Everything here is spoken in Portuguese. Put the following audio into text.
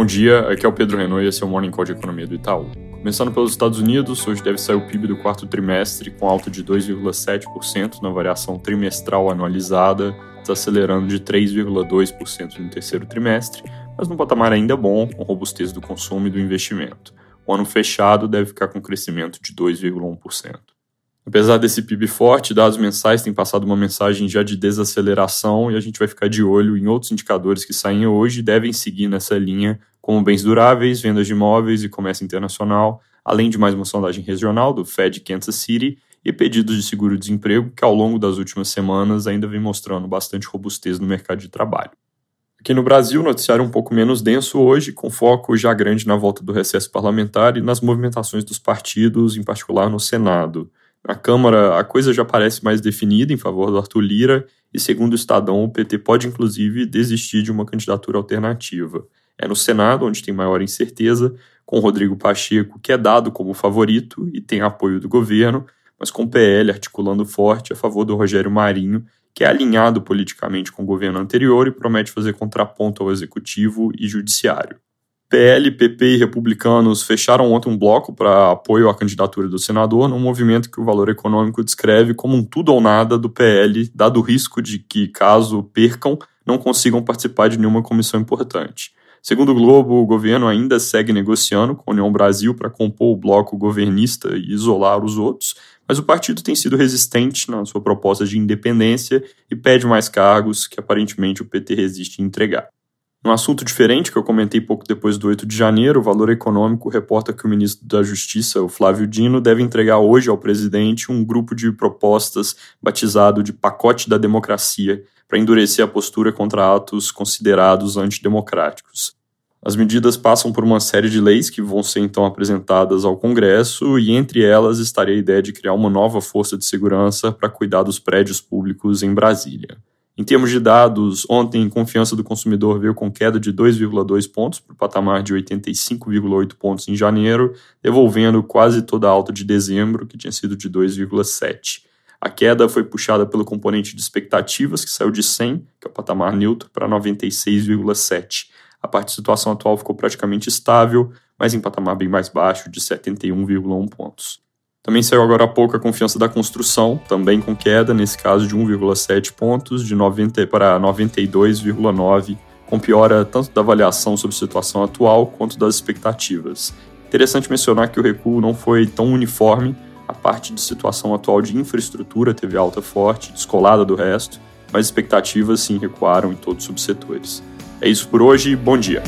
Bom dia, aqui é o Pedro Renault e esse é o Morning Call de Economia do Itaú. Começando pelos Estados Unidos, hoje deve sair o PIB do quarto trimestre com alta de 2,7% na variação trimestral anualizada, desacelerando de 3,2% no terceiro trimestre, mas num patamar ainda bom, com robustez do consumo e do investimento. O ano fechado deve ficar com crescimento de 2,1%. Apesar desse PIB forte, dados mensais têm passado uma mensagem já de desaceleração e a gente vai ficar de olho em outros indicadores que saem hoje e devem seguir nessa linha, como bens duráveis, vendas de imóveis e comércio internacional, além de mais uma sondagem regional do Fed Kansas City e pedidos de seguro-desemprego que ao longo das últimas semanas ainda vem mostrando bastante robustez no mercado de trabalho. Aqui no Brasil, noticiário um pouco menos denso hoje, com foco já grande na volta do recesso parlamentar e nas movimentações dos partidos, em particular no Senado. Na Câmara, a coisa já parece mais definida em favor do Arthur Lira, e segundo o Estadão, o PT pode inclusive desistir de uma candidatura alternativa. É no Senado onde tem maior incerteza, com Rodrigo Pacheco, que é dado como favorito e tem apoio do governo, mas com o PL articulando forte a favor do Rogério Marinho, que é alinhado politicamente com o governo anterior e promete fazer contraponto ao executivo e judiciário. PL, PP e republicanos fecharam ontem um bloco para apoio à candidatura do senador, num movimento que o Valor Econômico descreve como um tudo ou nada do PL, dado o risco de que, caso percam, não consigam participar de nenhuma comissão importante. Segundo o Globo, o governo ainda segue negociando com a União Brasil para compor o bloco governista e isolar os outros, mas o partido tem sido resistente na sua proposta de independência e pede mais cargos que aparentemente o PT resiste em entregar. Um assunto diferente que eu comentei pouco depois do 8 de janeiro, o Valor Econômico reporta que o ministro da Justiça, o Flávio Dino, deve entregar hoje ao presidente um grupo de propostas batizado de Pacote da Democracia, para endurecer a postura contra atos considerados antidemocráticos. As medidas passam por uma série de leis que vão ser então apresentadas ao Congresso, e entre elas estaria a ideia de criar uma nova força de segurança para cuidar dos prédios públicos em Brasília. Em termos de dados, ontem confiança do consumidor veio com queda de 2,2 pontos para o patamar de 85,8 pontos em janeiro, devolvendo quase toda a alta de dezembro, que tinha sido de 2,7. A queda foi puxada pelo componente de expectativas, que saiu de 100, que é o patamar neutro, para 96,7. A parte de situação atual ficou praticamente estável, mas em patamar bem mais baixo, de 71,1 pontos. Também saiu agora há pouco a confiança da construção, também com queda, nesse caso de 1,7 pontos, de 90 para 92,9, com piora tanto da avaliação sobre a situação atual quanto das expectativas. Interessante mencionar que o recuo não foi tão uniforme, parte de situação atual de infraestrutura teve alta forte, descolada do resto, mas expectativas sim recuaram em todos os subsetores. É isso por hoje, bom dia!